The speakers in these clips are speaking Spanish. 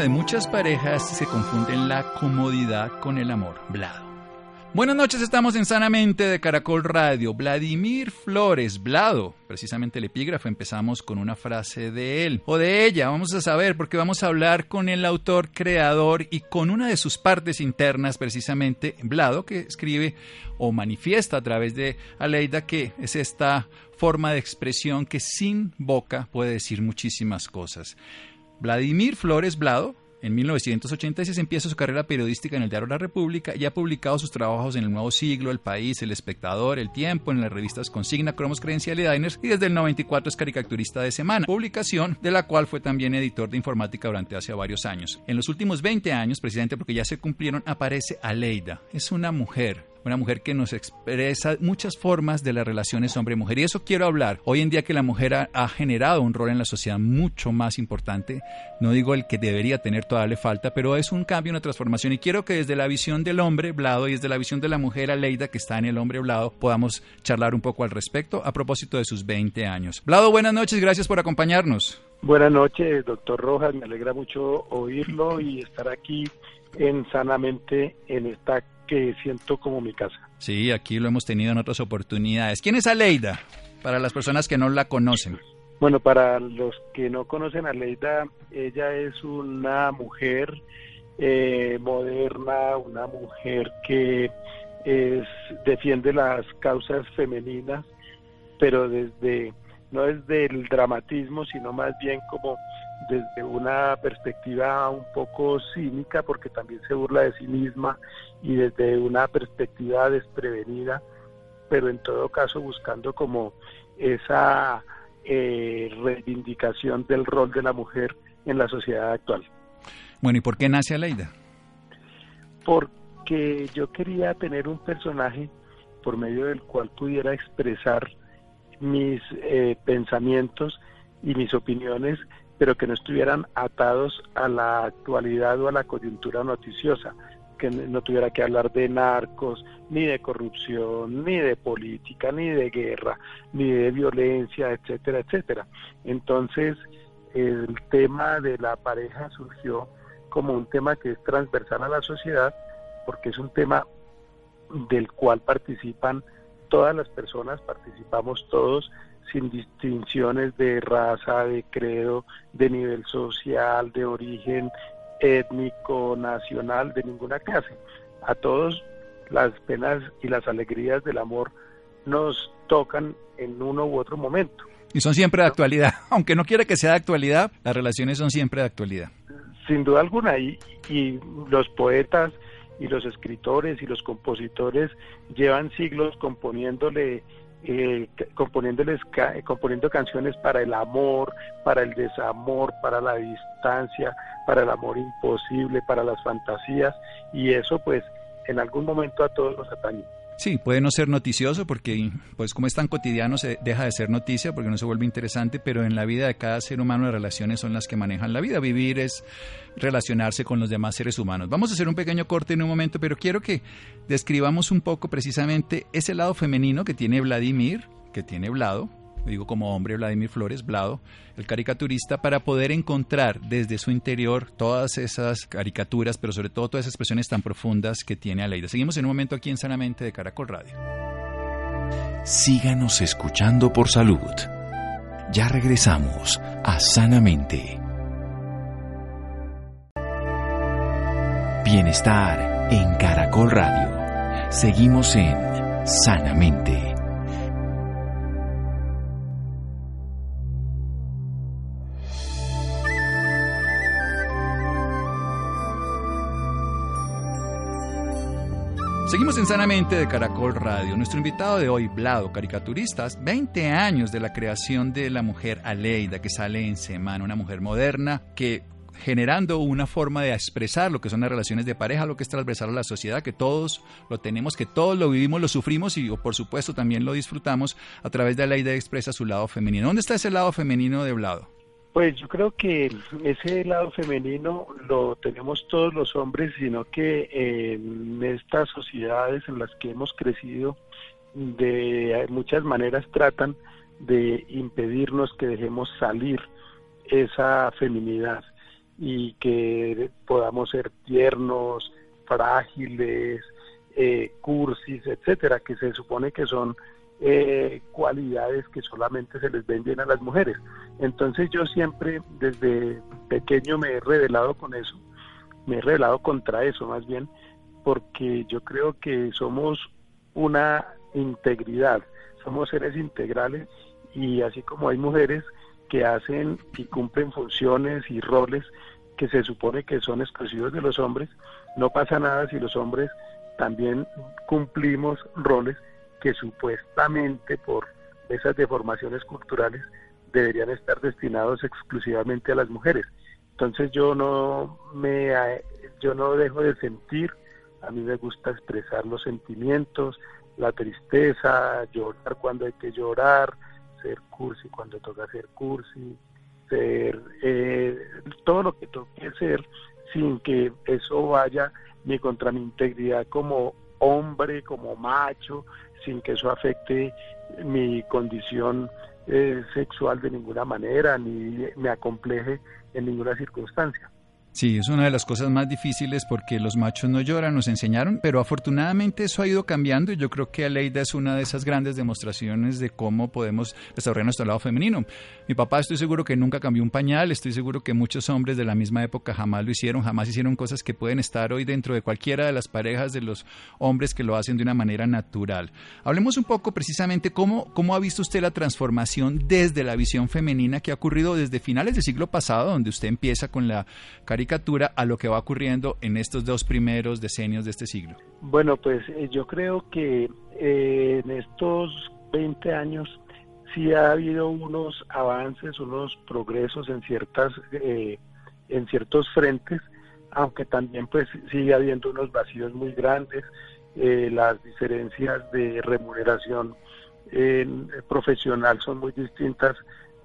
De muchas parejas se confunden la comodidad con el amor. Blado. Buenas noches, estamos en Sanamente de Caracol Radio. Vladimir Flores, Blado. Precisamente el epígrafo empezamos con una frase de él o de ella. Vamos a saber porque vamos a hablar con el autor, creador y con una de sus partes internas, precisamente Blado, que escribe o manifiesta a través de Aleida que es esta forma de expresión que sin boca puede decir muchísimas cosas. Vladimir Flores Blado, en 1986 empieza su carrera periodística en el Diario La República y ha publicado sus trabajos en El Nuevo Siglo, El País, El Espectador, El Tiempo, en las revistas Consigna, Cromos, Credencial y Diners y desde el 94 es caricaturista de Semana, publicación de la cual fue también editor de informática durante hace varios años. En los últimos 20 años, presidente, porque ya se cumplieron, aparece Aleida. Es una mujer una mujer que nos expresa muchas formas de las relaciones hombre-mujer. Y eso quiero hablar. Hoy en día que la mujer ha, generado un rol en la sociedad mucho más importante, no digo el que debería tener, todavía le falta, pero es un cambio, una transformación. Y quiero que desde la visión del hombre blado y desde la visión de la mujer Aleida, que está en el hombre blado, podamos charlar un poco al respecto a propósito de sus 20 años. Blado, buenas noches, gracias por acompañarnos. Buenas noches, doctor Rojas, me alegra mucho oírlo y estar aquí en Sanamente en esta que siento como mi casa. Sí, aquí lo hemos tenido en otras oportunidades. ¿Quién es Aleida? Para las personas que no la conocen. Bueno, para los que no conocen a Aleida, ella es una mujer eh, moderna, una mujer que es, defiende las causas femeninas, pero desde no desde el dramatismo, sino más bien como desde una perspectiva un poco cínica, porque también se burla de sí misma, y desde una perspectiva desprevenida, pero en todo caso buscando como esa eh, reivindicación del rol de la mujer en la sociedad actual. Bueno, ¿y por qué nace Aleida? Porque yo quería tener un personaje por medio del cual pudiera expresar mis eh, pensamientos y mis opiniones pero que no estuvieran atados a la actualidad o a la coyuntura noticiosa, que no tuviera que hablar de narcos, ni de corrupción, ni de política, ni de guerra, ni de violencia, etcétera, etcétera. Entonces, el tema de la pareja surgió como un tema que es transversal a la sociedad, porque es un tema del cual participan todas las personas, participamos todos, sin distinciones de raza, de credo, de nivel social, de origen étnico, nacional, de ninguna clase. A todos las penas y las alegrías del amor nos tocan en uno u otro momento. Y son siempre de actualidad. Aunque no quiera que sea de actualidad, las relaciones son siempre de actualidad. Sin duda alguna. Y, y los poetas y los escritores y los compositores llevan siglos componiéndole eh, componiéndoles eh, componiendo canciones para el amor, para el desamor, para la distancia, para el amor imposible, para las fantasías y eso pues en algún momento a todos nos atañe. Sí, puede no ser noticioso porque, pues como es tan cotidiano, se deja de ser noticia porque no se vuelve interesante, pero en la vida de cada ser humano las relaciones son las que manejan la vida. Vivir es relacionarse con los demás seres humanos. Vamos a hacer un pequeño corte en un momento, pero quiero que describamos un poco precisamente ese lado femenino que tiene Vladimir, que tiene Vlado, digo como hombre, Vladimir Flores, Blado, el caricaturista, para poder encontrar desde su interior todas esas caricaturas, pero sobre todo todas esas expresiones tan profundas que tiene Aleida. Seguimos en un momento aquí en Sanamente de Caracol Radio. Síganos escuchando por salud. Ya regresamos a Sanamente. Bienestar en Caracol Radio. Seguimos en Sanamente. Seguimos en Sanamente de Caracol Radio. Nuestro invitado de hoy, Blado, caricaturistas, 20 años de la creación de la mujer Aleida, que sale en semana, una mujer moderna que generando una forma de expresar lo que son las relaciones de pareja, lo que es transversal a la sociedad, que todos lo tenemos, que todos lo vivimos, lo sufrimos y por supuesto también lo disfrutamos a través de la idea expresa su lado femenino. ¿Dónde está ese lado femenino de Blado? Pues yo creo que ese lado femenino lo tenemos todos los hombres, sino que en estas sociedades en las que hemos crecido, de muchas maneras tratan de impedirnos que dejemos salir esa feminidad y que podamos ser tiernos, frágiles, eh, cursis, etcétera, que se supone que son eh, cualidades que solamente se les ven bien a las mujeres. Entonces yo siempre desde pequeño me he revelado con eso, me he revelado contra eso más bien, porque yo creo que somos una integridad, somos seres integrales y así como hay mujeres que hacen y cumplen funciones y roles que se supone que son exclusivos de los hombres, no pasa nada si los hombres también cumplimos roles que supuestamente por esas deformaciones culturales deberían estar destinados exclusivamente a las mujeres. Entonces yo no me yo no dejo de sentir, a mí me gusta expresar los sentimientos, la tristeza, llorar cuando hay que llorar, ser cursi cuando toca ser cursi, ser eh, todo lo que toque ser sin que eso vaya ni contra mi integridad como hombre, como macho, sin que eso afecte mi condición eh, sexual de ninguna manera, ni me acompleje en ninguna circunstancia. Sí, es una de las cosas más difíciles porque los machos no lloran, nos enseñaron, pero afortunadamente eso ha ido cambiando y yo creo que Aleida es una de esas grandes demostraciones de cómo podemos desarrollar nuestro lado femenino. Mi papá estoy seguro que nunca cambió un pañal, estoy seguro que muchos hombres de la misma época jamás lo hicieron, jamás hicieron cosas que pueden estar hoy dentro de cualquiera de las parejas de los hombres que lo hacen de una manera natural. Hablemos un poco precisamente cómo, cómo ha visto usted la transformación desde la visión femenina que ha ocurrido desde finales del siglo pasado, donde usted empieza con la a lo que va ocurriendo en estos dos primeros decenios de este siglo? Bueno, pues eh, yo creo que eh, en estos 20 años sí ha habido unos avances, unos progresos en ciertas eh, en ciertos frentes, aunque también pues sigue habiendo unos vacíos muy grandes, las diferencias de remuneración profesional son muy distintas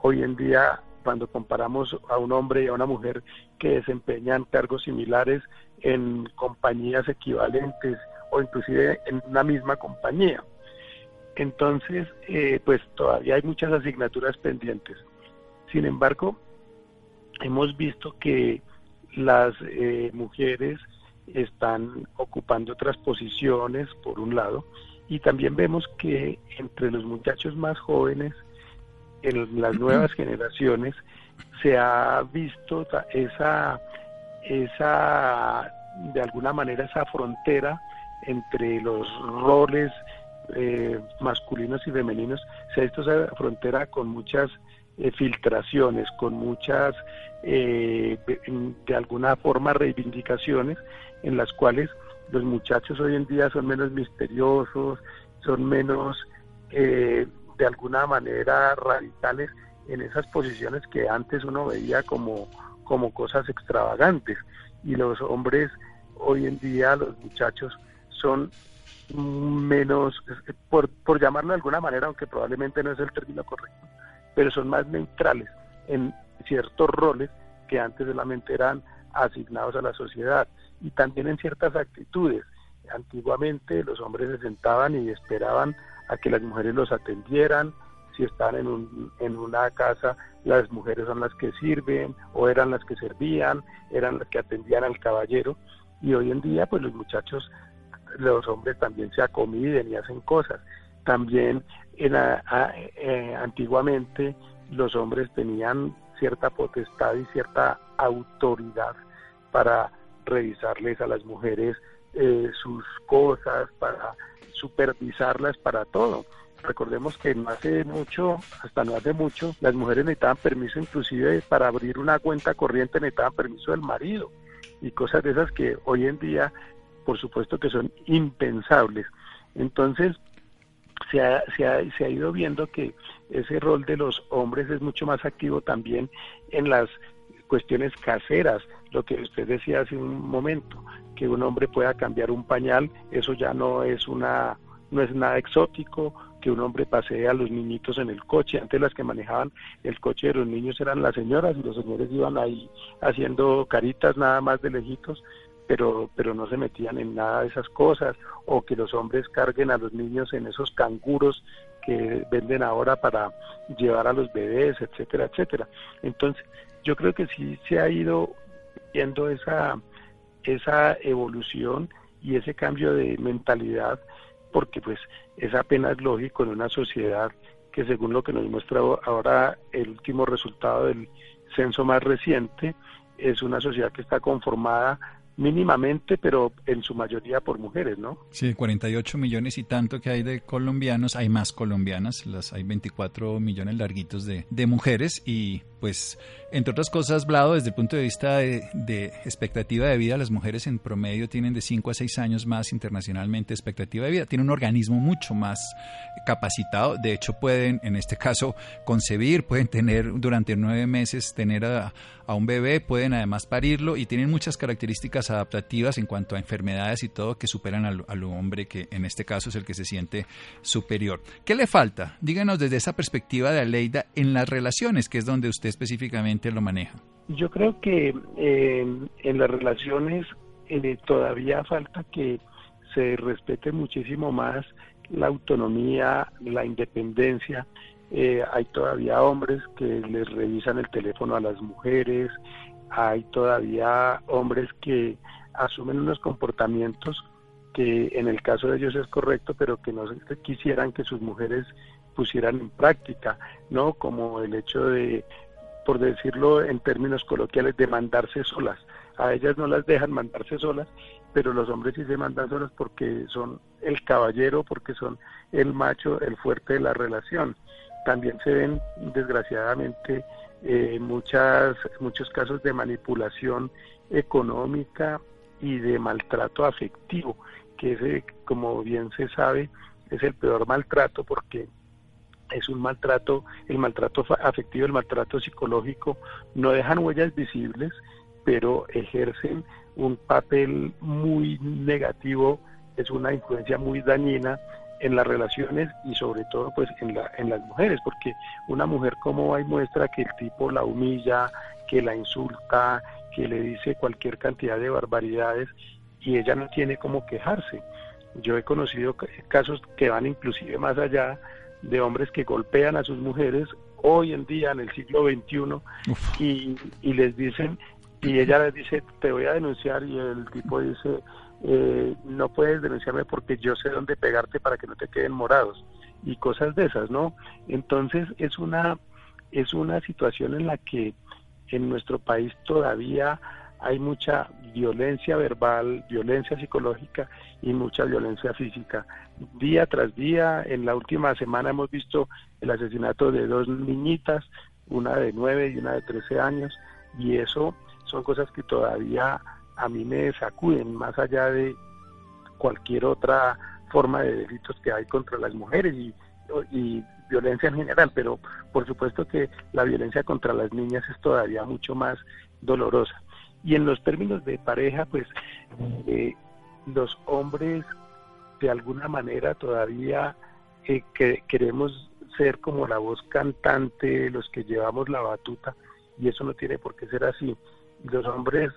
hoy en día cuando comparamos a un hombre y a una mujer que desempeñan cargos similares en compañías equivalentes o inclusive en una misma compañía. Entonces, eh, pues todavía hay muchas asignaturas pendientes. Sin embargo, hemos visto que las eh, mujeres están ocupando otras posiciones, por un lado, y también vemos que entre los muchachos más jóvenes en las nuevas generaciones se ha visto esa, esa, de alguna manera, esa frontera entre los roles eh, masculinos y femeninos, se ha visto esa frontera con muchas eh, filtraciones, con muchas, eh, de alguna forma, reivindicaciones en las cuales los muchachos hoy en día son menos misteriosos, son menos de alguna manera radicales en esas posiciones que antes uno veía como, como cosas extravagantes. Y los hombres hoy en día, los muchachos, son menos, por, por llamarlo de alguna manera, aunque probablemente no es el término correcto, pero son más neutrales en ciertos roles que antes solamente eran asignados a la sociedad y también en ciertas actitudes. Antiguamente los hombres se sentaban y esperaban a que las mujeres los atendieran, si están en, un, en una casa, las mujeres son las que sirven o eran las que servían, eran las que atendían al caballero y hoy en día pues los muchachos, los hombres también se acomiden y hacen cosas. También en, eh, antiguamente los hombres tenían cierta potestad y cierta autoridad para revisarles a las mujeres eh, sus cosas, para supervisarlas para todo. Recordemos que no hace mucho, hasta no hace mucho, las mujeres necesitaban permiso inclusive para abrir una cuenta corriente necesitaban permiso del marido y cosas de esas que hoy en día por supuesto que son impensables. Entonces, se ha, se, ha, se ha ido viendo que ese rol de los hombres es mucho más activo también en las cuestiones caseras, lo que usted decía hace un momento, que un hombre pueda cambiar un pañal, eso ya no es una no es nada exótico, que un hombre pasee a los niñitos en el coche. Antes las que manejaban el coche de los niños eran las señoras y los señores iban ahí haciendo caritas nada más de lejitos, pero, pero no se metían en nada de esas cosas, o que los hombres carguen a los niños en esos canguros que venden ahora para llevar a los bebés, etcétera, etcétera. Entonces, yo creo que sí se ha ido viendo esa, esa evolución y ese cambio de mentalidad, porque pues es apenas lógico en una sociedad que según lo que nos muestra ahora el último resultado del censo más reciente, es una sociedad que está conformada mínimamente, pero en su mayoría por mujeres, ¿no? Sí, 48 millones y tanto que hay de colombianos, hay más colombianas, las hay 24 millones larguitos de, de mujeres y pues entre otras cosas, Blado, desde el punto de vista de, expectativa de vida, las mujeres en promedio tienen de 5 a 6 años más internacionalmente expectativa de vida. Tienen un organismo mucho más capacitado. De hecho, pueden, en este caso, concebir, pueden tener durante nueve meses, tener a, un bebé, pueden además parirlo y tienen muchas características adaptativas en cuanto a enfermedades y todo que superan al, hombre que en este caso es el que se siente superior. ¿Qué le falta? Díganos desde esa perspectiva de Aleida en las relaciones, que es donde usted específicamente lo maneja? Yo creo que en las relaciones eh, todavía falta que se respete muchísimo más la autonomía, la independencia. Eh, hay todavía hombres que les revisan el teléfono a las mujeres, hay todavía hombres que asumen unos comportamientos que en el caso de ellos es correcto, pero que no quisieran que sus mujeres pusieran en práctica, ¿no? Como el hecho de por decirlo en términos coloquiales, de mandarse solas. A ellas no las dejan mandarse solas, pero los hombres sí se mandan solas porque son el caballero, porque son el macho, el fuerte de la relación. También se ven, desgraciadamente, eh, muchas, muchos casos de manipulación económica y de maltrato afectivo, que ese, como bien se sabe, es el peor maltrato porque es un maltrato, el maltrato afectivo, el maltrato psicológico, no dejan huellas visibles, pero ejercen un papel muy negativo, es una influencia muy dañina en las relaciones y sobre todo pues en, la, en las mujeres, porque una mujer como hay muestra que el tipo la humilla, que la insulta, que le dice cualquier cantidad de barbaridades y ella no tiene cómo quejarse. Yo he conocido casos que van inclusive más allá de hombres que golpean a sus mujeres hoy en día en el siglo XXI y, y, les dicen y ella les dice te voy a denunciar y el tipo dice eh, no puedes denunciarme porque yo sé dónde pegarte para que no te queden morados y cosas de esas no entonces es una es una situación en la que en nuestro país todavía hay mucha violencia verbal, violencia psicológica y mucha violencia física. Día tras día, en la última semana hemos visto el asesinato de dos niñitas, una de nueve y una de trece años, y eso son cosas que todavía a mí me sacuden, más allá de cualquier otra forma de delitos que hay contra las mujeres y, y violencia en general, pero por supuesto que la violencia contra las niñas es todavía mucho más dolorosa. Y en los términos de pareja, pues eh, los hombres de alguna manera todavía eh, que queremos ser como la voz cantante, los que llevamos la batuta, y eso no tiene por qué ser así. Los hombres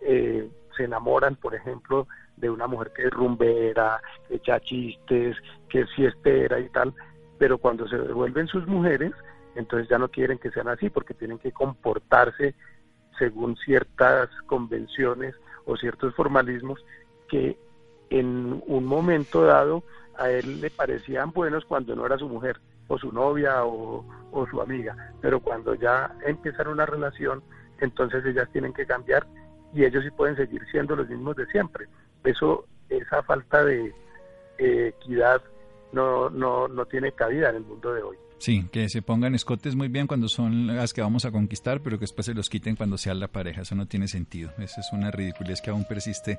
eh, se enamoran, por ejemplo, de una mujer que es rumbera, que echa chistes, que es fiestera y tal, pero cuando se vuelven sus mujeres, entonces ya no quieren que sean así porque tienen que comportarse según ciertas convenciones o ciertos formalismos que en un momento dado a él le parecían buenos cuando no era su mujer o su novia o, su amiga, pero cuando ya empiezan una relación, entonces ellas tienen que cambiar y ellos sí pueden seguir siendo los mismos de siempre. Eso, esa falta de equidad no, no, no tiene cabida en el mundo de hoy. Sí, que se pongan escotes muy bien cuando son las que vamos a conquistar, pero que después se los quiten cuando sea la pareja. Eso no tiene sentido. Esa es una ridiculez que aún persiste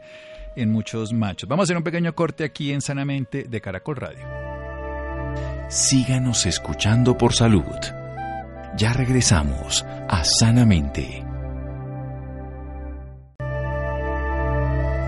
en muchos machos. Vamos a hacer un pequeño corte aquí en Sanamente de Caracol Radio. Síganos escuchando por salud. Ya regresamos a Sanamente.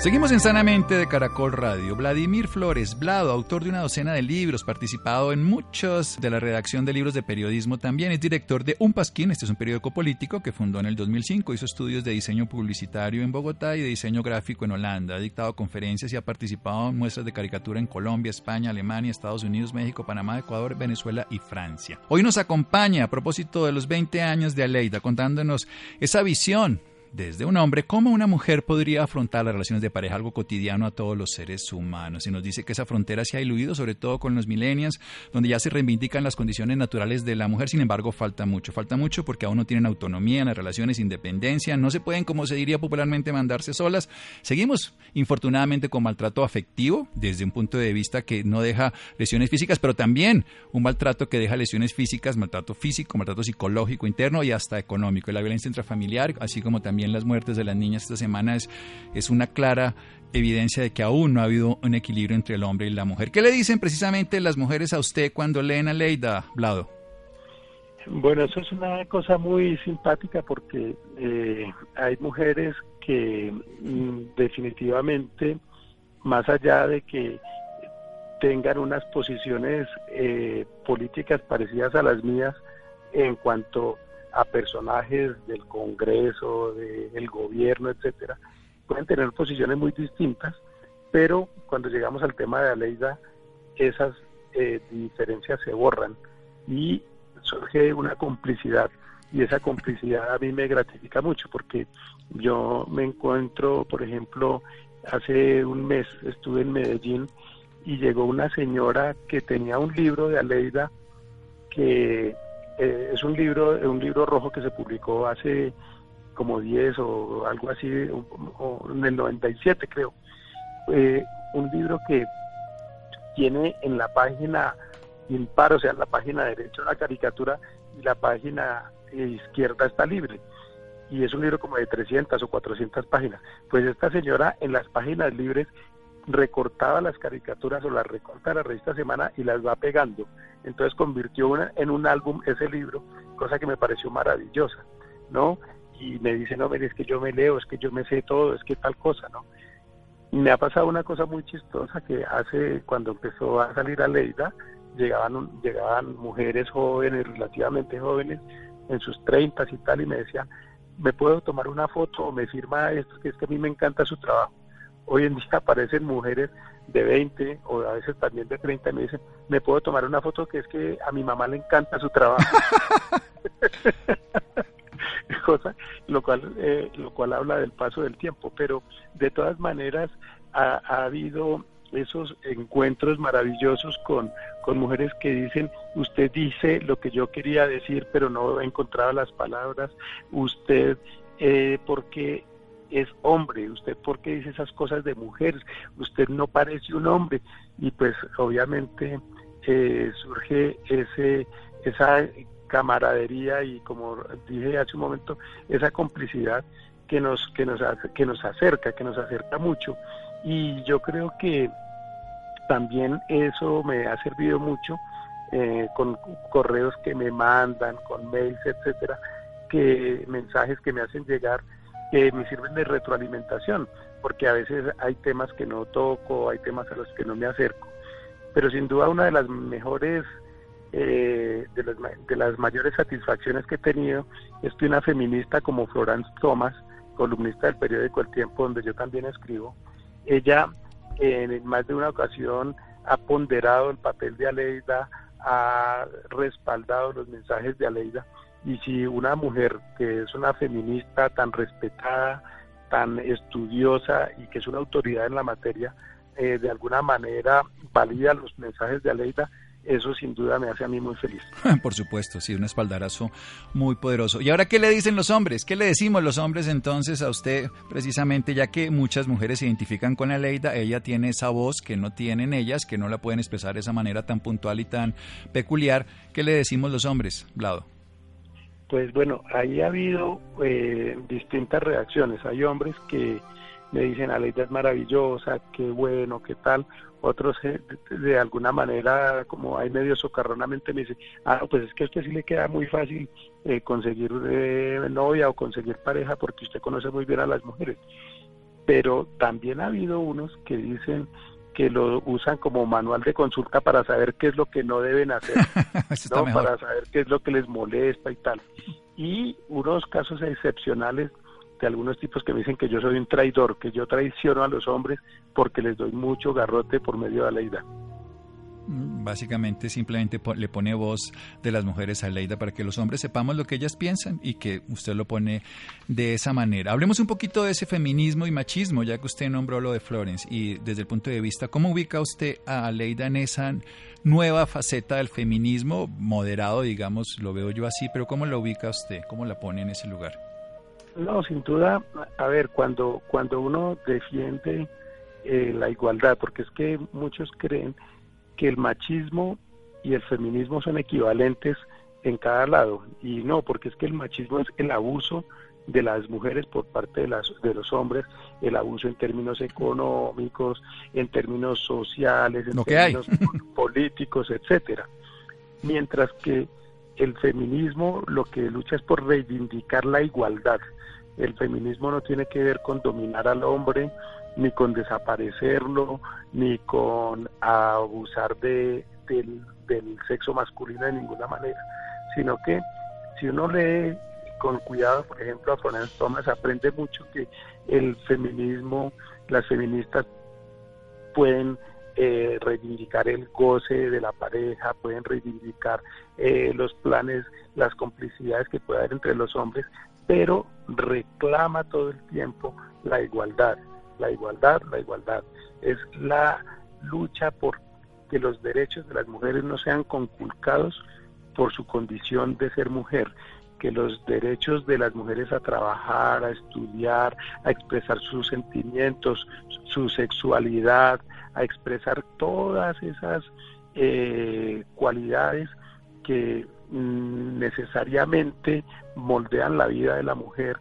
Seguimos en Sanamente de Caracol Radio. Vladimir Flores Blado, autor de una docena de libros, participado en muchos de la redacción de libros de periodismo también, es director de Un Pasquín, este es un periódico político que fundó en el 2005, hizo estudios de diseño publicitario en Bogotá y de diseño gráfico en Holanda, ha dictado conferencias y ha participado en muestras de caricatura en Colombia, España, Alemania, Estados Unidos, México, Panamá, Ecuador, Venezuela y Francia. Hoy nos acompaña a propósito de los 20 años de Aleida, contándonos esa visión desde un hombre, cómo una mujer podría afrontar las relaciones de pareja, algo cotidiano a todos los seres humanos. Y nos dice que esa frontera se ha diluido, sobre todo con los millennials, donde ya se reivindican las condiciones naturales de la mujer. Sin embargo, falta mucho. Falta mucho porque aún no tienen autonomía en las relaciones, independencia, no se pueden, como se diría popularmente, mandarse solas. Seguimos, infortunadamente, con maltrato afectivo, desde un punto de vista que no deja lesiones físicas, pero también un maltrato que deja lesiones físicas, maltrato físico, maltrato psicológico interno y hasta económico. Y la violencia intrafamiliar, así como también las muertes de las niñas esta semana es, es una clara evidencia de que aún no ha habido un equilibrio entre el hombre y la mujer. ¿Qué le dicen precisamente las mujeres a usted cuando leen a Leida, Blado? Bueno, eso es una cosa muy simpática porque eh, hay mujeres que mm, definitivamente, más allá de que tengan unas posiciones eh, políticas parecidas a las mías en cuanto a personajes del Congreso, del gobierno, etcétera, pueden tener posiciones muy distintas, pero cuando llegamos al tema de Aleida, esas eh, diferencias se borran y surge una complicidad y esa complicidad a mí me gratifica mucho porque yo me encuentro, por ejemplo, hace un mes estuve en Medellín y llegó una señora que tenía un libro de Aleida que eh, es un libro, un libro rojo que se publicó hace como 10 o algo así, en el 97 creo. Eh, un libro que tiene en la página impar, o sea, en la página derecha una caricatura y la página izquierda está libre. Y es un libro como de 300 o 400 páginas. Pues esta señora en las páginas libres recortaba las caricaturas o las recorta la revista Semana y las va pegando. Entonces convirtió una, en un álbum ese libro, cosa que me pareció maravillosa, ¿no? Y me dice, no, mire, es que yo me leo, es que yo me sé todo, es que tal cosa, ¿no? Y me ha pasado una cosa muy chistosa que hace, cuando empezó a salir a Leida, llegaban, llegaban mujeres jóvenes, relativamente jóvenes, en sus treintas y tal, y me decían, ¿me puedo tomar una foto o me firma esto? Que es que a mí me encanta su trabajo hoy en día aparecen mujeres de 20 o a veces también de 30 y me dicen, ¿me puedo tomar una foto que es que a mi mamá le encanta su trabajo? Cosa, lo cual eh, lo cual habla del paso del tiempo, pero de todas maneras ha, ha habido esos encuentros maravillosos con, con mujeres que dicen, usted dice lo que yo quería decir, pero no he encontrado las palabras, usted, eh, porque es hombre, usted por qué dice esas cosas de mujeres, usted no parece un hombre. Y pues obviamente eh, surge ese esa camaradería y como dije hace un momento esa complicidad que nos que nos que nos acerca, que nos acerca mucho. Y yo creo que también eso me ha servido mucho eh, con correos que me mandan, con mails, etcétera, que mensajes que me hacen llegar que me sirven de retroalimentación, porque a veces hay temas que no toco, hay temas a los que no me acerco. Pero sin duda una de las mejores, eh, de, las, de las mayores satisfacciones que he tenido es que una feminista como Florence Thomas, columnista del periódico El Tiempo, donde yo también escribo, ella en más de una ocasión ha ponderado el papel de Aleida, ha respaldado los mensajes de Aleida y si una mujer que es una feminista tan respetada, tan estudiosa y que es una autoridad en la materia, eh, de alguna manera valida los mensajes de Aleida, eso sin duda me hace a mí muy feliz. Por supuesto, sí, un espaldarazo muy poderoso. ¿Y ahora qué le dicen los hombres? ¿Qué le decimos los hombres entonces a usted precisamente, ya que muchas mujeres se identifican con Aleida, ella tiene esa voz que no tienen ellas, que no la pueden expresar de esa manera tan puntual y tan peculiar? ¿Qué le decimos los hombres, Blado? Pues bueno, ahí ha habido eh, distintas reacciones. Hay hombres que me dicen, Aleida es maravillosa, qué bueno, qué tal. Otros eh, de alguna manera, como hay medio socarronamente, me dicen, ah, pues es que a usted sí le queda muy fácil eh, conseguir novia o conseguir pareja porque usted conoce muy bien a las mujeres. Pero también ha habido unos que dicen, que lo usan como manual de consulta para saber qué es lo que no deben hacer, ¿no? para saber qué es lo que les molesta y tal. Y unos casos excepcionales de algunos tipos que me dicen que yo soy un traidor, que yo traiciono a los hombres porque les doy mucho garrote por medio de la ida. Básicamente simplemente le pone voz de las mujeres a Leida para que los hombres sepamos lo que ellas piensan y que usted lo pone de esa manera. Hablemos un poquito de ese feminismo y machismo, ya que usted nombró lo de Florence y desde el punto de vista, ¿cómo ubica usted a Leida en esa nueva faceta del feminismo moderado, digamos, lo veo yo así, pero ¿cómo la ubica usted? ¿Cómo la pone en ese lugar? No, sin duda, a ver, cuando, cuando uno defiende eh, la igualdad, porque es que muchos creen que el machismo y el feminismo son equivalentes en cada lado y no porque es que el machismo es el abuso de las mujeres por parte de, las, de los hombres, el abuso en términos económicos, en términos sociales, en términos políticos, etcétera. Mientras que el feminismo lo que lucha es por reivindicar la igualdad. El feminismo no tiene que ver con dominar al hombre, ni con desaparecerlo, ni con abusar de, del, sexo masculino de ninguna manera, sino que si uno lee con cuidado, por ejemplo, a Florence Thomas, aprende mucho que el feminismo, las feministas pueden eh, reivindicar el goce de la pareja, pueden reivindicar eh, los planes, las complicidades que puede haber entre los hombres, pero reclama todo el tiempo la igualdad la igualdad, la igualdad. Es la lucha por que los derechos de las mujeres no sean conculcados por su condición de ser mujer, que los derechos de las mujeres a trabajar, a estudiar, a expresar sus sentimientos, su sexualidad, a expresar todas esas eh, cualidades que mm, necesariamente moldean la vida de la mujer,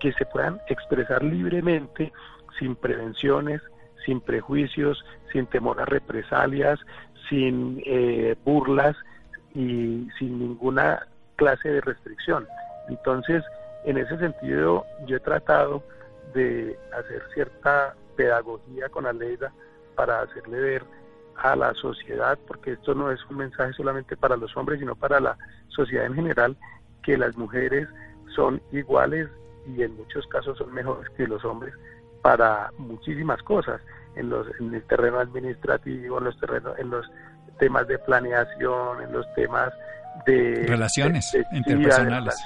que se puedan expresar libremente sin prevenciones, sin prejuicios, sin temor a represalias, sin eh, burlas y sin ninguna clase de restricción. Entonces, en ese sentido, yo he tratado de hacer cierta pedagogía con Aleida para hacerle ver a la sociedad, porque esto no es un mensaje solamente para los hombres, sino para la sociedad en general, que las mujeres son iguales y en muchos casos son mejores que los hombres para muchísimas cosas en los en el terreno administrativo en los terrenos en los temas de planeación en los temas de relaciones interpersonales.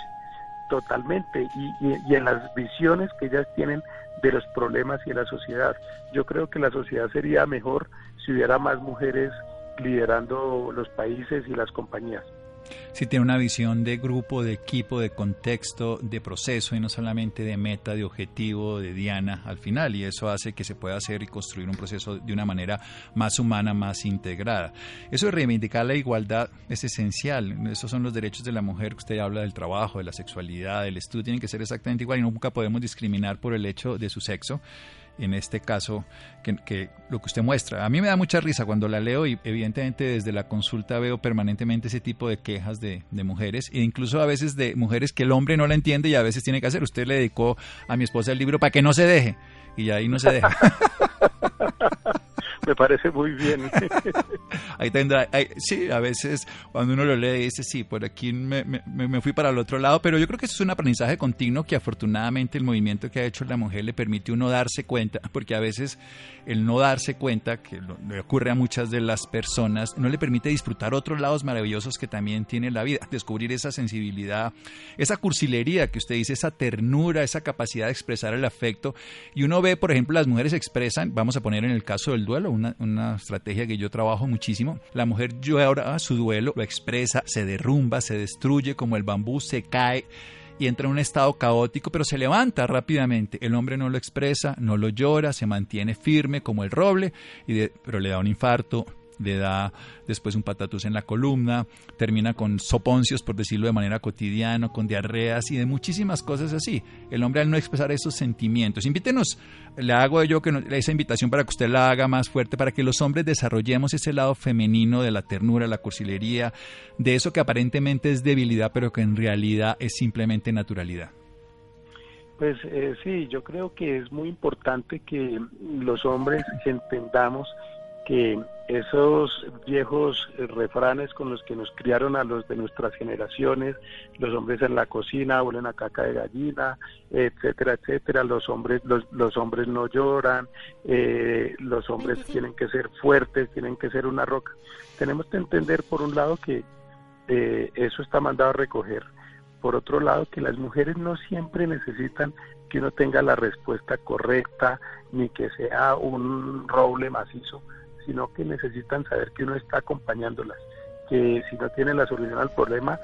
totalmente y, y, en las visiones que ellas tienen de los problemas y de la sociedad. Yo creo que la sociedad sería mejor si hubiera más mujeres liderando los países y las compañías si tiene una visión de grupo, de equipo, de contexto, de proceso y no solamente de meta, de objetivo, de diana al final. Y eso hace que se pueda hacer y construir un proceso de una manera más humana, más integrada. Eso de reivindicar la igualdad es esencial. Esos son los derechos de la mujer. Usted habla del trabajo, de la sexualidad, del estudio. Tienen que ser exactamente igual y nunca podemos discriminar por el hecho de su sexo en este caso que, lo que usted muestra. A mí me da mucha risa cuando la leo y evidentemente desde la consulta veo permanentemente ese tipo de quejas de, de, mujeres e incluso a veces de mujeres que el hombre no la entiende y a veces tiene que hacer. Usted le dedicó a mi esposa el libro para que no se deje y ahí no se deja. me parece muy bien. ahí tendrá, sí, a veces cuando uno lo lee dice, sí, por aquí me, me, fui para el otro lado, pero yo creo que eso es un aprendizaje continuo que afortunadamente el movimiento que ha hecho la mujer le permite uno darse cuenta, porque a veces el no darse cuenta, que le ocurre a muchas de las personas, no le permite disfrutar otros lados maravillosos que también tiene la vida, descubrir esa sensibilidad, esa cursilería que usted dice, esa ternura, esa capacidad de expresar el afecto, y uno ve, por ejemplo, las mujeres expresan, vamos a poner en el caso del duelo, una, estrategia que yo trabajo muchísimo. La mujer llora su duelo, lo expresa, se derrumba, se destruye como el bambú, se cae y entra en un estado caótico, pero se levanta rápidamente. El hombre no lo expresa, no lo llora, se mantiene firme como el roble, y pero le da un infarto, le da después un patatús en la columna, termina con soponcios, por decirlo de manera cotidiana, con diarreas y de muchísimas cosas así. El hombre al no expresar esos sentimientos. Invítenos, le hago yo que esa invitación para que usted la haga más fuerte, para que los hombres desarrollemos ese lado femenino de la ternura, la cursilería, de eso que aparentemente es debilidad, pero que en realidad es simplemente naturalidad. Pues eh, sí, yo creo que es muy importante que los hombres entendamos que esos viejos refranes con los que nos criaron a los de nuestras generaciones, los hombres en la cocina huelen a caca de gallina, etcétera, etcétera, los hombres, los, los hombres no lloran, eh, los hombres tienen que ser fuertes, tienen que ser una roca. Tenemos que entender por un lado que eh, eso está mandado a recoger, por otro lado que las mujeres no siempre necesitan que uno tenga la respuesta correcta, ni que sea un roble macizo sino que necesitan saber que uno está acompañándolas, que si no tienen la solución al problema,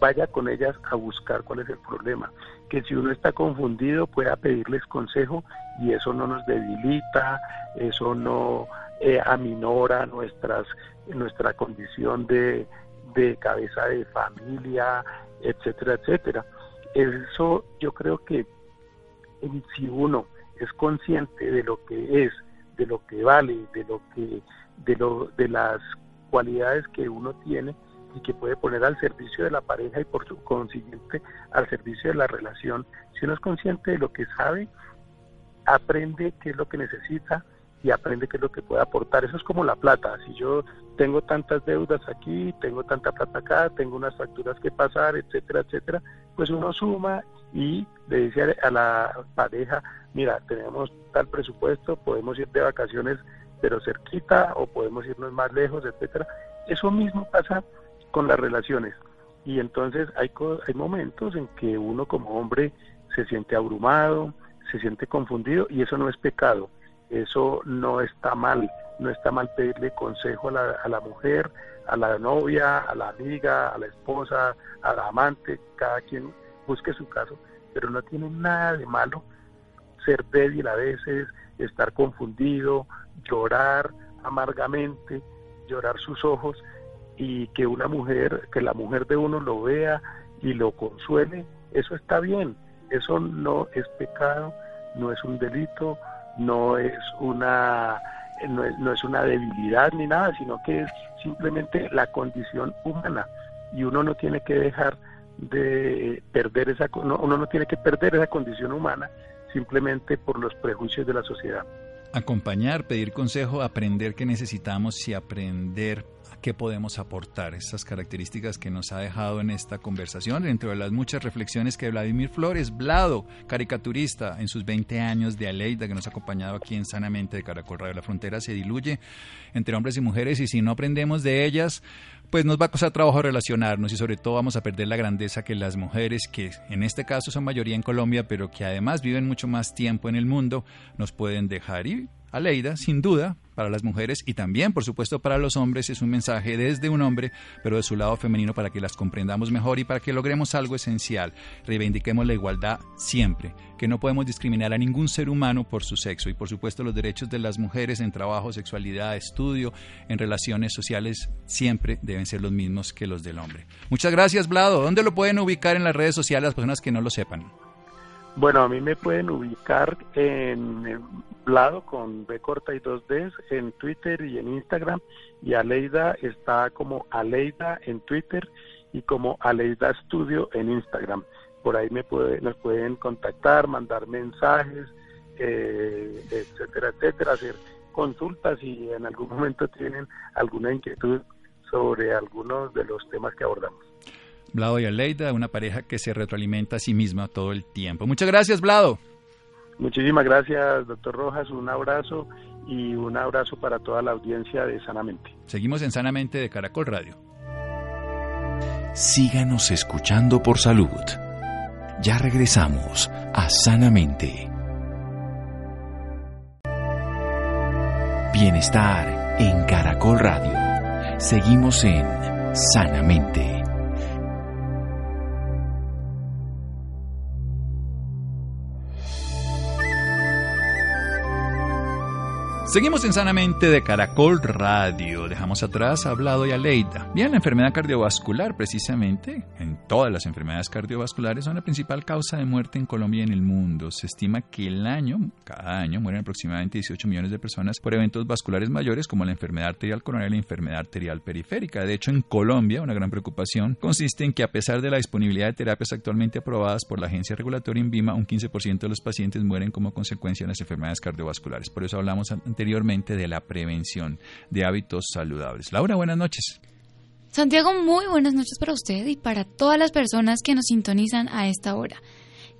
vaya con ellas a buscar cuál es el problema, que si uno está confundido pueda pedirles consejo y eso no nos debilita, eso no eh, aminora nuestras, nuestra condición de, de cabeza de familia, etcétera, etcétera. Eso yo creo que si uno es consciente de lo que es de lo que vale, de lo que, de lo, de las cualidades que uno tiene y que puede poner al servicio de la pareja y por su consiguiente al servicio de la relación. Si uno es consciente de lo que sabe, aprende qué es lo que necesita y aprende qué es lo que puede aportar. Eso es como la plata. Si yo tengo tantas deudas aquí, tengo tanta plata acá, tengo unas facturas que pasar, etcétera, etcétera, pues uno suma y le dice a la pareja, mira, tenemos tal presupuesto, podemos ir de vacaciones pero cerquita o podemos irnos más lejos, etcétera. Eso mismo pasa con las relaciones. Y entonces hay, hay momentos en que uno como hombre se siente abrumado, se siente confundido y eso no es pecado, eso no está mal, no está mal pedirle consejo a la, mujer, a la novia, a la amiga, a la esposa, a la amante, cada quien busque su caso, pero no tiene nada de malo ser débil a veces, estar confundido, llorar amargamente, llorar sus ojos y que una mujer, que la mujer de uno lo vea y lo consuele, eso está bien, eso no es pecado, no es un delito, no es una no es, no es una debilidad ni nada, sino que es simplemente la condición humana y uno no tiene que dejar de perder esa uno no tiene que perder esa condición humana simplemente por los prejuicios de la sociedad. Acompañar, pedir consejo, aprender qué necesitamos y aprender qué podemos aportar, esas características que nos ha dejado en esta conversación, dentro de las muchas reflexiones que Vladimir Flores, Blado, caricaturista en sus 20 años de Aleida, que nos ha acompañado aquí en Sanamente de Caracol Radio. La frontera se diluye entre hombres y mujeres y si no aprendemos de ellas, pues nos va a costar trabajo relacionarnos y sobre todo vamos a perder la grandeza que las mujeres, que en este caso son mayoría en Colombia, pero que además viven mucho más tiempo en el mundo, nos pueden dejar. Y Aleida, sin duda, para las mujeres y también, por supuesto, para los hombres, es un mensaje desde un hombre, pero de su lado femenino para que las comprendamos mejor y para que logremos algo esencial. Reivindiquemos la igualdad siempre, que no podemos discriminar a ningún ser humano por su sexo y, por supuesto, los derechos de las mujeres en trabajo, sexualidad, estudio, en relaciones sociales, siempre deben ser los mismos que los del hombre. Muchas gracias, Blado. ¿Dónde lo pueden ubicar en las redes sociales las personas que no lo sepan? Bueno, a mí me pueden ubicar en Blado con B corta y dos Ds en Twitter y en Instagram y Aleida está como Aleida en Twitter y como Aleida Studio en Instagram. Por ahí me puede, nos pueden contactar, mandar mensajes, eh, etcétera, etcétera, hacer consultas y en algún momento tienen alguna inquietud sobre algunos de los temas que abordamos. Blado y Aleida, una pareja que se retroalimenta a sí misma todo el tiempo. Muchas gracias, Blado. Muchísimas gracias, doctor Rojas. Un abrazo y un abrazo para toda la audiencia de Sanamente. Seguimos en Sanamente de Caracol Radio. Síganos escuchando por salud. Ya regresamos a Sanamente. bienestar en Caracol Radio. Seguimos en Sanamente. Seguimos en Sanamente de Caracol Radio. Dejamos atrás Hablado y a. Bien, la enfermedad cardiovascular, precisamente, en todas las enfermedades cardiovasculares, son la principal causa de muerte en Colombia y en el mundo. Se estima que el año, cada año, mueren aproximadamente 18 millones de personas por eventos vasculares mayores como la enfermedad arterial coronaria y la enfermedad arterial periférica. De hecho, en Colombia, una gran preocupación consiste en que, a pesar de la disponibilidad de terapias actualmente aprobadas por la agencia regulatoria INVIMA, un 15% de los pacientes mueren como consecuencia de las enfermedades cardiovasculares. Por eso hablamos anteriormente de la prevención de hábitos saludables. Laura, buenas noches. Santiago, muy buenas noches para usted y para todas las personas que nos sintonizan a esta hora.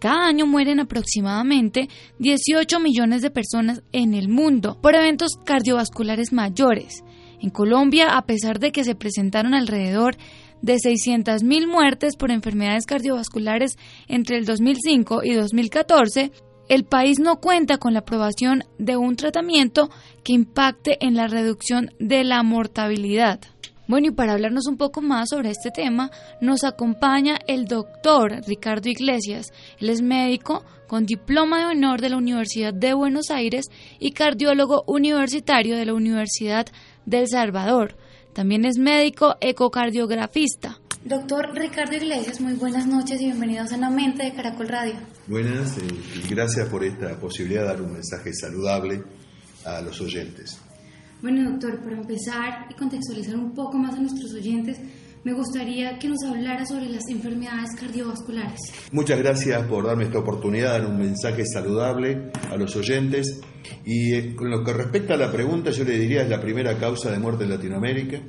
Cada año mueren aproximadamente 18 millones de personas en el mundo por eventos cardiovasculares mayores. En Colombia, a pesar de que se presentaron alrededor de 600.000 muertes por enfermedades cardiovasculares entre el 2005 y 2014, el país no cuenta con la aprobación de un tratamiento que impacte en la reducción de la mortalidad. Bueno, y para hablarnos un poco más sobre este tema, nos acompaña el doctor Ricardo Iglesias. Él es médico con diploma de honor de la Universidad de Buenos Aires y cardiólogo universitario de la Universidad del Salvador. También es médico ecocardiografista. Doctor Ricardo Iglesias, muy buenas noches y bienvenidos a la mente de Caracol Radio. Buenas eh, y gracias por esta posibilidad de dar un mensaje saludable a los oyentes. Bueno, doctor, para empezar y contextualizar un poco más a nuestros oyentes, me gustaría que nos hablara sobre las enfermedades cardiovasculares. Muchas gracias por darme esta oportunidad de dar un mensaje saludable a los oyentes. Y eh, con lo que respecta a la pregunta, yo le diría es la primera causa de muerte en Latinoamérica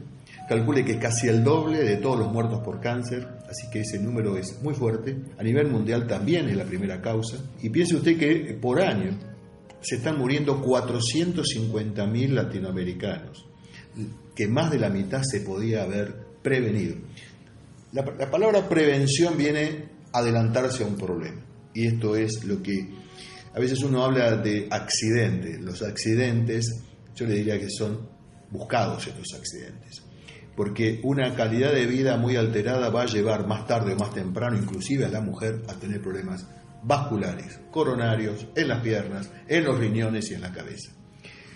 Calcule que es casi el doble de todos los muertos por cáncer, así que ese número es muy fuerte. A nivel mundial también es la primera causa. Y piense usted que por año se están muriendo 450.000 latinoamericanos, que más de la mitad se podía haber prevenido. La, la palabra prevención viene adelantarse a un problema. Y esto es lo que a veces uno habla de accidentes. Los accidentes, yo le diría que son buscados estos accidentes porque una calidad de vida muy alterada va a llevar más tarde o más temprano, inclusive a la mujer, a tener problemas vasculares, coronarios, en las piernas, en los riñones y en la cabeza.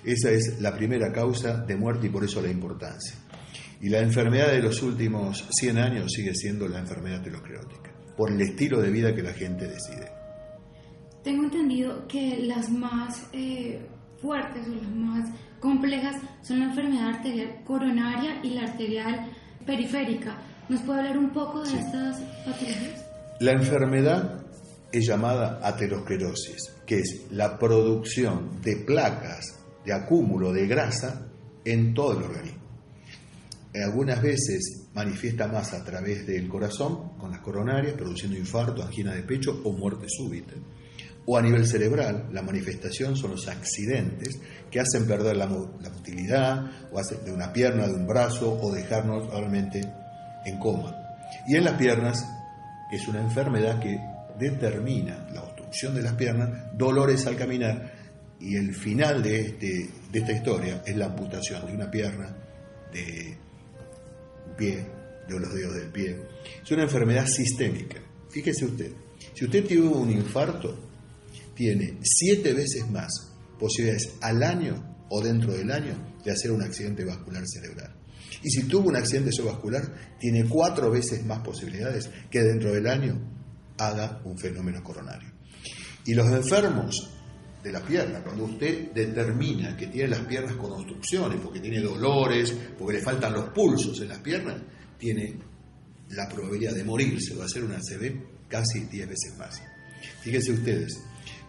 Esa es la primera causa de muerte y por eso la importancia. Y la enfermedad de los últimos 100 años sigue siendo la enfermedad aterosclerótica, por el estilo de vida que la gente decide. Tengo entendido que las más eh, fuertes o las más complejas son la enfermedad arterial coronaria y la arterial periférica. ¿Nos puede hablar un poco de estas patologías? La enfermedad es llamada aterosclerosis, que es la producción de placas de acúmulo de grasa en todo el organismo. Algunas veces manifiesta más a través del corazón, con las coronarias, produciendo infarto, angina de pecho o muerte súbita o a nivel cerebral, la manifestación son los accidentes que hacen perder la, motilidad o hacen de una pierna, de un brazo o dejarnos realmente en coma. Y en las piernas es una enfermedad que determina la obstrucción de las piernas, dolores al caminar y el final de, este, de esta historia es la amputación de una pierna, de un pie, de los dedos del pie. Es una enfermedad sistémica. Fíjese usted, si usted tuvo un infarto, tiene siete veces más posibilidades al año o dentro del año de hacer un accidente vascular cerebral. Y si tuvo un accidente cerebrovascular, tiene cuatro veces más posibilidades que dentro del año haga un fenómeno coronario. Y los enfermos de la pierna, cuando usted determina que tiene las piernas con obstrucciones, porque tiene dolores, porque le faltan los pulsos en las piernas, tiene la probabilidad de morirse o hacer una ACV casi 10 veces más. Fíjense ustedes,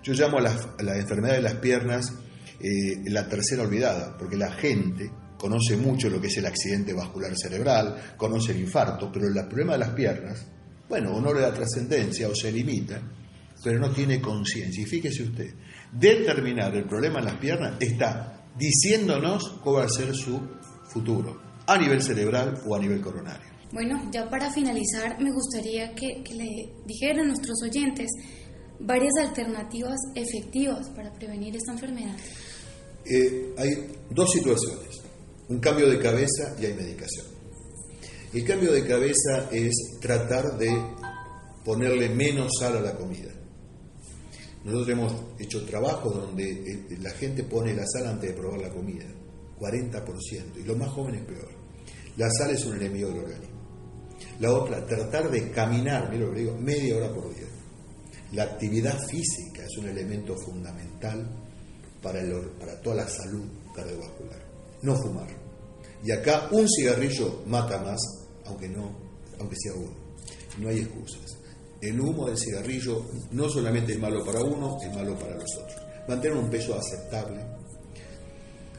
yo llamo a la, enfermedad de las piernas eh, la tercera olvidada, porque la gente conoce mucho lo que es el accidente vascular cerebral, conoce el infarto, pero el problema de las piernas, bueno, o no le da trascendencia o se limita, pero no tiene conciencia. Y fíjese usted, determinar el problema en las piernas está diciéndonos cuál va a ser su futuro, a nivel cerebral o a nivel coronario. Bueno, ya para finalizar, me gustaría que, que le dijeran a nuestros oyentes varias alternativas efectivas para prevenir esta enfermedad. Eh, hay dos situaciones, un cambio de cabeza y hay medicación. El cambio de cabeza es tratar de ponerle menos sal a la comida. Nosotros hemos hecho trabajos donde eh, la gente pone la sal antes de probar la comida, 40%, y los más jóvenes peor. La sal es un enemigo del organismo. La otra, tratar de caminar, mira lo que digo, media hora por día. La actividad física es un elemento fundamental para, el, para toda la salud cardiovascular. No fumar. Y acá un cigarrillo mata más, aunque no, aunque sea uno. No hay excusas. El humo del cigarrillo no solamente es malo para uno, es malo para los otros. Mantener un peso aceptable.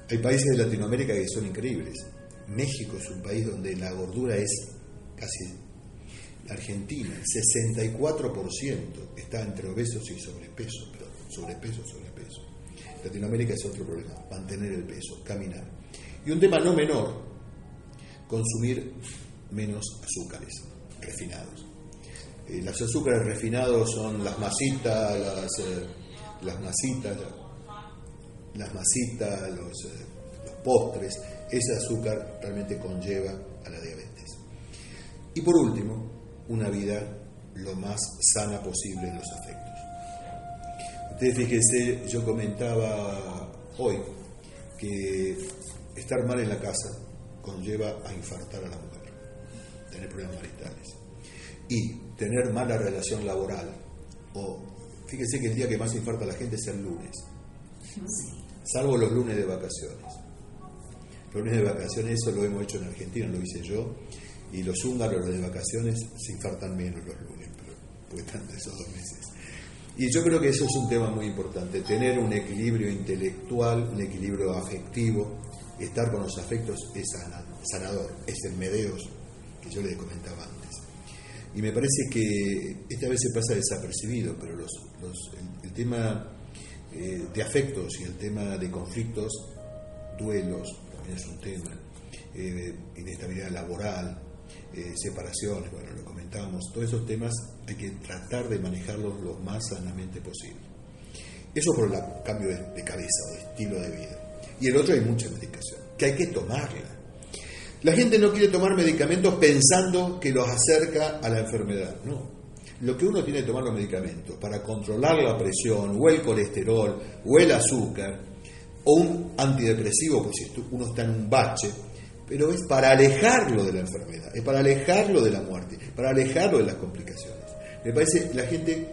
Hay países de Latinoamérica que son increíbles. México es un país donde la gordura es casi Argentina, el 64% está entre obesos y sobrepeso, perdón, sobrepeso, sobrepeso. Latinoamérica es otro problema, mantener el peso, caminar. Y un tema no menor, consumir menos azúcares refinados. Eh, los azúcares refinados son las masitas, las, eh, las masitas, las masitas, los, eh, los postres. Ese azúcar realmente conlleva a la diabetes. Y por último, una vida lo más sana posible en los afectos. Ustedes fíjense, yo comentaba hoy que estar mal en la casa conlleva a infartar a la mujer, tener problemas maritales. Y tener mala relación laboral, o fíjense que el día que más infarta a la gente es el lunes, salvo los lunes de vacaciones. Los lunes de vacaciones, eso lo hemos hecho en Argentina, lo hice yo, y los húngaros de vacaciones se infartan menos los lunes, pero porque esos dos meses. Y yo creo que eso es un tema muy importante, tener un equilibrio intelectual, un equilibrio afectivo, estar con los afectos es sanador, es el medeos que yo les comentaba antes. Y me parece que esta vez se pasa desapercibido, pero el, tema eh, de afectos y el tema de conflictos, duelos, también es un tema, eh, inestabilidad laboral, eh, separaciones, bueno, lo comentábamos, todos esos temas hay que tratar de manejarlos lo más sanamente posible. Eso por el cambio de, cabeza o de estilo de vida. Y el otro hay mucha medicación, que hay que tomarla. La gente no quiere tomar medicamentos pensando que los acerca a la enfermedad, no. Lo que uno tiene que tomar los medicamentos para controlar la presión, o el colesterol, o el azúcar, o un antidepresivo, pues si uno está en un bache, pero es para alejarlo de la enfermedad, es para alejarlo de la muerte, para alejarlo de las complicaciones. Me parece que la gente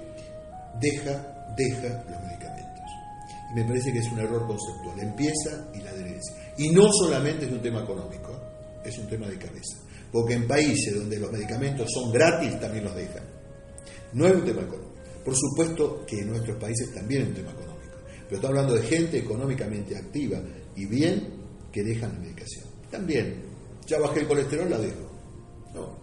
deja, deja los medicamentos. Y me parece que es un error conceptual. Empieza y la adherencia. Y no solamente es un tema económico, es un tema de cabeza. Porque en países donde los medicamentos son gratis también los dejan. No es un tema económico. Por supuesto que en nuestros países también es un tema económico. Pero estamos hablando de gente económicamente activa y bien que dejan la medicación. También, ya bajé el colesterol, la dejo. No.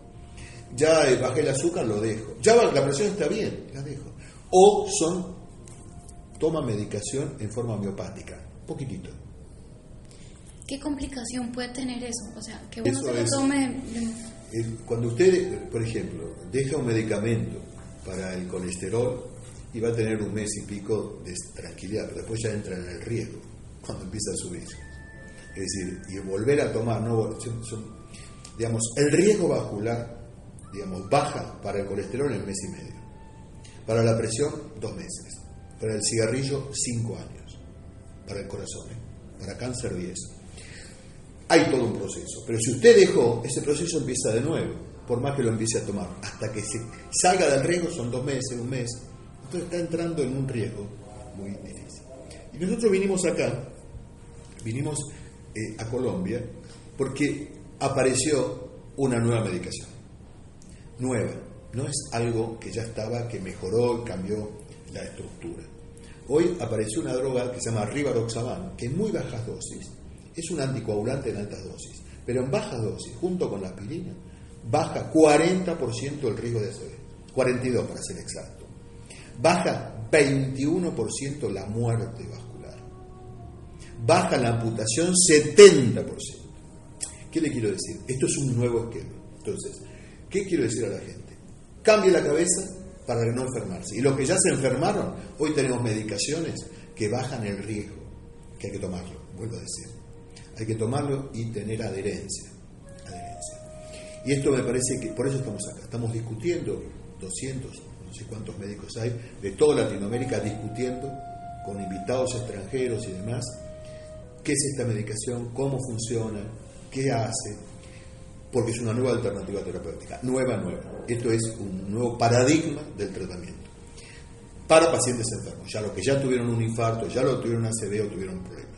Ya eh, bajé el azúcar, lo dejo. Ya la presión está bien, la dejo. O son, toma medicación en forma homeopática, poquitito. ¿Qué complicación puede tener eso? O sea, que uno se lo tome... Cuando usted, por ejemplo, deja un medicamento para el colesterol y va a tener un mes y pico de tranquilidad, pero después ya entra en el riesgo cuando empieza a subir. Es decir, y volver a tomar, no, digamos, el riesgo vascular, digamos, baja para el colesterol en mes y medio. Para la presión, dos meses. Para el cigarrillo, cinco años. Para el corazón, ¿eh? para cáncer, diez. Hay todo un proceso. Pero si usted dejó, ese proceso empieza de nuevo, por más que lo empiece a tomar. Hasta que se salga del riesgo son dos meses, un mes. Entonces está entrando en un riesgo muy difícil. Y nosotros vinimos acá, vinimos eh, a Colombia porque apareció una nueva medicación. Nueva. No es algo que ya estaba, que mejoró, cambió la estructura. Hoy apareció una droga que se llama Rivaroxaban, que en muy bajas dosis es un anticoagulante en altas dosis, pero en bajas dosis, junto con la aspirina, baja 40% el riesgo de ACV, 42 para ser exacto. Baja 21% la muerte baja baja la amputación 70%. ¿Qué le quiero decir? Esto es un nuevo esquema. Entonces, ¿qué quiero decir a la gente? Cambie la cabeza para no enfermarse. Y los que ya se enfermaron, hoy tenemos medicaciones que bajan el riesgo, que hay que tomarlo, vuelvo a decir. Hay que tomarlo y tener adherencia. adherencia. Y esto me parece que, por eso estamos acá, estamos discutiendo, 200, no sé cuántos médicos hay, de toda Latinoamérica discutiendo con invitados extranjeros y demás, qué es esta medicación, cómo funciona, qué hace, porque es una nueva alternativa terapéutica, nueva, nueva. Esto es un nuevo paradigma del tratamiento para pacientes enfermos, ya los que ya tuvieron un infarto, ya lo tuvieron ACV o tuvieron un problema.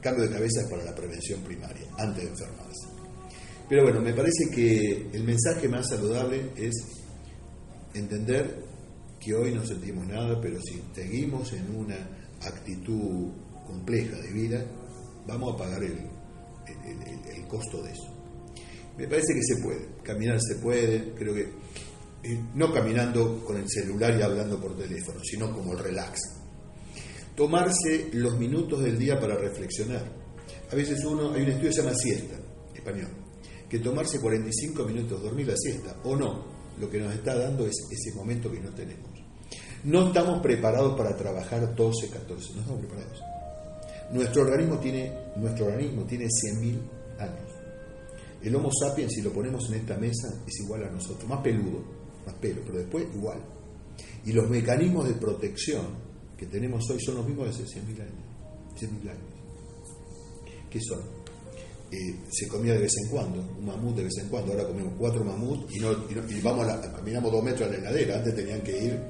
Cambio de cabeza para la prevención primaria, antes de enfermarse. Pero bueno, me parece que el mensaje más saludable es entender que hoy no sentimos nada, pero si seguimos en una actitud compleja de vida, vamos a pagar el, costo de eso. Me parece que se puede, caminar se puede, creo que eh, no caminando con el celular y hablando por teléfono, sino como el relax. Tomarse los minutos del día para reflexionar. A veces uno, hay un estudio que se llama siesta, español, que tomarse 45 minutos, dormir la siesta o no, lo que nos está dando es ese momento que no tenemos. No estamos preparados para trabajar 12, 14, no estamos preparados. Nuestro organismo tiene, nuestro organismo tiene 100.000 años. El Homo sapiens, si lo ponemos en esta mesa, es igual a nosotros, más peludo, más pelo, pero después igual. Y los mecanismos de protección que tenemos hoy son los mismos de hace 100.000 años. 100.000 años. ¿Qué son? Eh, se comía de vez en cuando, un mamut de vez en cuando, ahora comemos cuatro mamuts y, no, y, vamos caminamos dos metros a la heladera, antes tenían que ir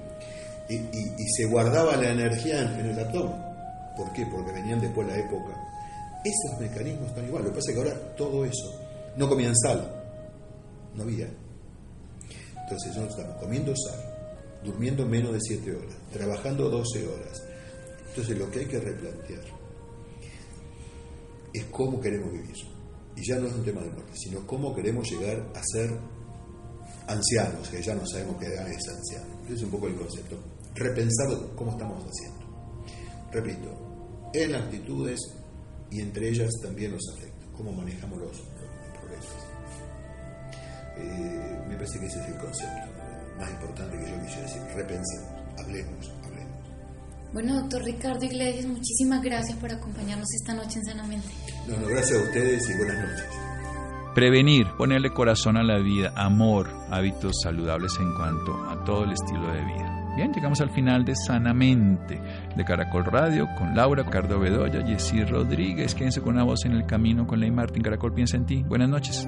y, se guardaba la energía en, el abdomen. ¿Por qué? Porque venían después la época. Esos mecanismos están igual. Lo que pasa es que ahora todo eso, no comían sal, no había. Entonces nosotros estamos comiendo sal, durmiendo menos de 7 horas, trabajando 12 horas. Entonces lo que hay que replantear es cómo queremos vivir. Y ya no es un tema de muerte, sino cómo queremos llegar a ser ancianos, que ya no sabemos qué edad es anciano. Es un poco el concepto repensar cómo estamos haciendo. Repito, en actitudes y entre ellas también los afectos, cómo manejamos los, problemas. Eh, me parece que ese es el concepto más importante que yo quisiera decir. Repensemos, hablemos, hablemos. Bueno, doctor Ricardo Iglesias, muchísimas gracias por acompañarnos esta noche en Sanamente. No, no, gracias a ustedes y buenas noches. Prevenir, ponerle corazón a la vida, amor, hábitos saludables en cuanto a todo el estilo de vida. Bien, llegamos al final de Sanamente de Caracol Radio con Laura, Ricardo Bedoya, Jessy Rodríguez. Quédense con una voz en el camino con Ley Martín. Caracol piensa en ti. Buenas noches.